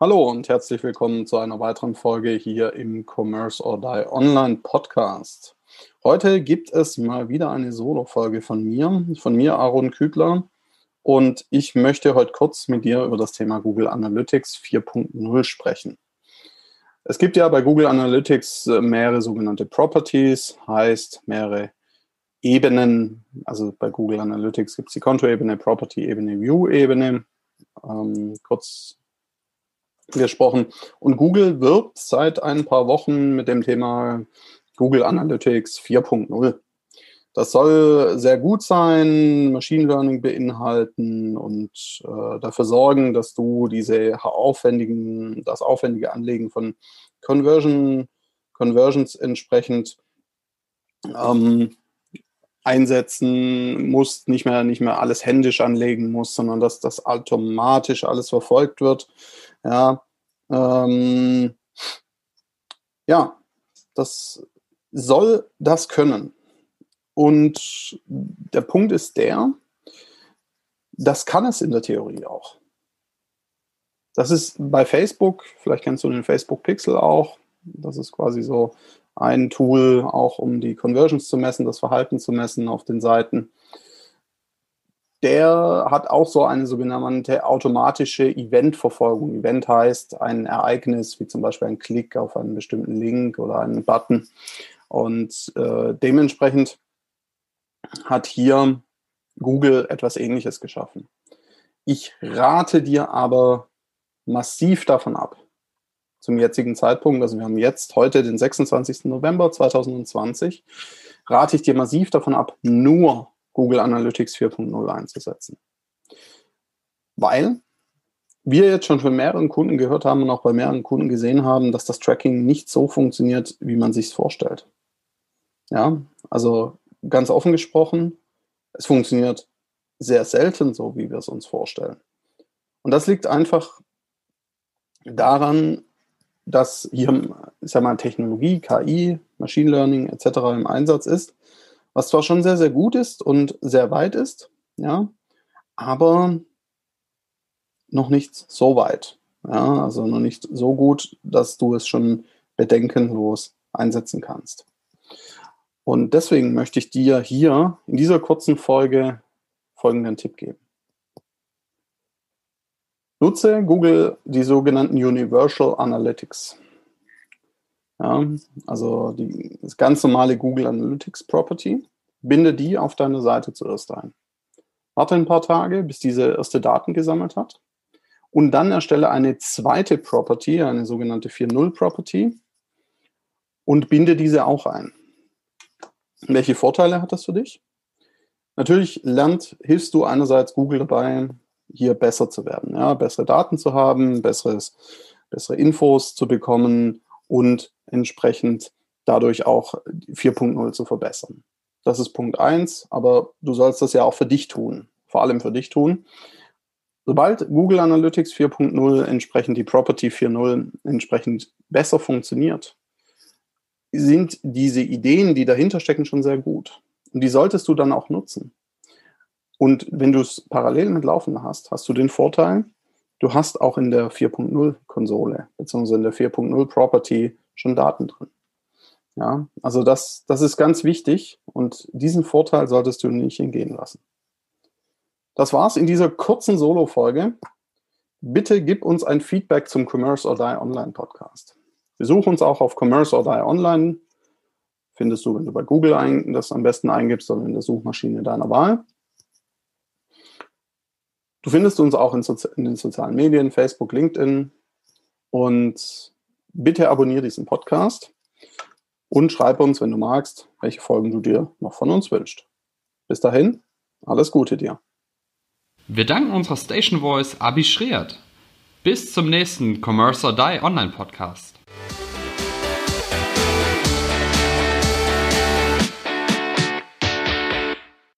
Hallo und herzlich willkommen zu einer weiteren Folge hier im Commerce or Die Online Podcast. Heute gibt es mal wieder eine Solo-Folge von mir, von mir, Aaron Kübler. Und ich möchte heute kurz mit dir über das Thema Google Analytics 4.0 sprechen. Es gibt ja bei Google Analytics äh, mehrere sogenannte Properties, heißt mehrere Ebenen. Also bei Google Analytics gibt es die Kontoebene, Property-Ebene, View-Ebene. Ähm, kurz gesprochen. Und Google wirbt seit ein paar Wochen mit dem Thema Google Analytics 4.0. Das soll sehr gut sein, Machine Learning beinhalten und äh, dafür sorgen, dass du diese aufwendigen, das aufwendige Anlegen von Conversion, Conversions entsprechend ähm, einsetzen musst, nicht mehr, nicht mehr alles händisch anlegen musst, sondern dass das automatisch alles verfolgt wird. Ja, ähm, ja, das soll das können. Und der Punkt ist der, das kann es in der Theorie auch. Das ist bei Facebook, vielleicht kennst du den Facebook Pixel auch. Das ist quasi so ein Tool, auch um die Conversions zu messen, das Verhalten zu messen auf den Seiten der hat auch so eine sogenannte automatische Eventverfolgung. Event heißt ein Ereignis, wie zum Beispiel ein Klick auf einen bestimmten Link oder einen Button. Und äh, dementsprechend hat hier Google etwas Ähnliches geschaffen. Ich rate dir aber massiv davon ab, zum jetzigen Zeitpunkt, also wir haben jetzt heute den 26. November 2020, rate ich dir massiv davon ab, nur Google Analytics 4.0 einzusetzen. Weil wir jetzt schon von mehreren Kunden gehört haben und auch bei mehreren Kunden gesehen haben, dass das Tracking nicht so funktioniert, wie man sich es vorstellt. Ja, also ganz offen gesprochen, es funktioniert sehr selten so, wie wir es uns vorstellen. Und das liegt einfach daran, dass hier, ich sag mal, Technologie, KI, Machine Learning etc. im Einsatz ist was zwar schon sehr, sehr gut ist und sehr weit ist, ja, aber noch nicht so weit. Ja, also noch nicht so gut, dass du es schon bedenkenlos einsetzen kannst. Und deswegen möchte ich dir hier in dieser kurzen Folge folgenden Tipp geben. Nutze Google die sogenannten Universal Analytics. Ja, also die, das ganz normale Google Analytics Property. Binde die auf deine Seite zuerst ein. Warte ein paar Tage, bis diese erste Daten gesammelt hat. Und dann erstelle eine zweite Property, eine sogenannte 4.0 Property und binde diese auch ein. Welche Vorteile hat das für dich? Natürlich lernt, hilfst du einerseits Google dabei, hier besser zu werden, ja, bessere Daten zu haben, besseres, bessere Infos zu bekommen und entsprechend dadurch auch 4.0 zu verbessern. Das ist Punkt 1, aber du sollst das ja auch für dich tun, vor allem für dich tun. Sobald Google Analytics 4.0 entsprechend die Property 4.0 entsprechend besser funktioniert, sind diese Ideen, die dahinter stecken, schon sehr gut. Und die solltest du dann auch nutzen. Und wenn du es parallel mit Laufen hast, hast du den Vorteil, du hast auch in der 4.0 Konsole beziehungsweise in der 4.0 Property schon Daten drin. Ja, also das, das ist ganz wichtig und diesen Vorteil solltest du nicht hingehen lassen. Das war's in dieser kurzen Solo-Folge. Bitte gib uns ein Feedback zum Commerce or Die Online Podcast. Besuch uns auch auf Commerce or Die Online. Findest du, wenn du bei Google ein, das am besten eingibst oder in der Suchmaschine deiner Wahl. Du findest uns auch in, Sozi in den sozialen Medien, Facebook, LinkedIn. Und bitte abonniere diesen Podcast und schreib uns, wenn du magst, welche Folgen du dir noch von uns wünschst. Bis dahin, alles Gute dir. Wir danken unserer Station Voice Abi Schreert. Bis zum nächsten Commerce or Die Online Podcast.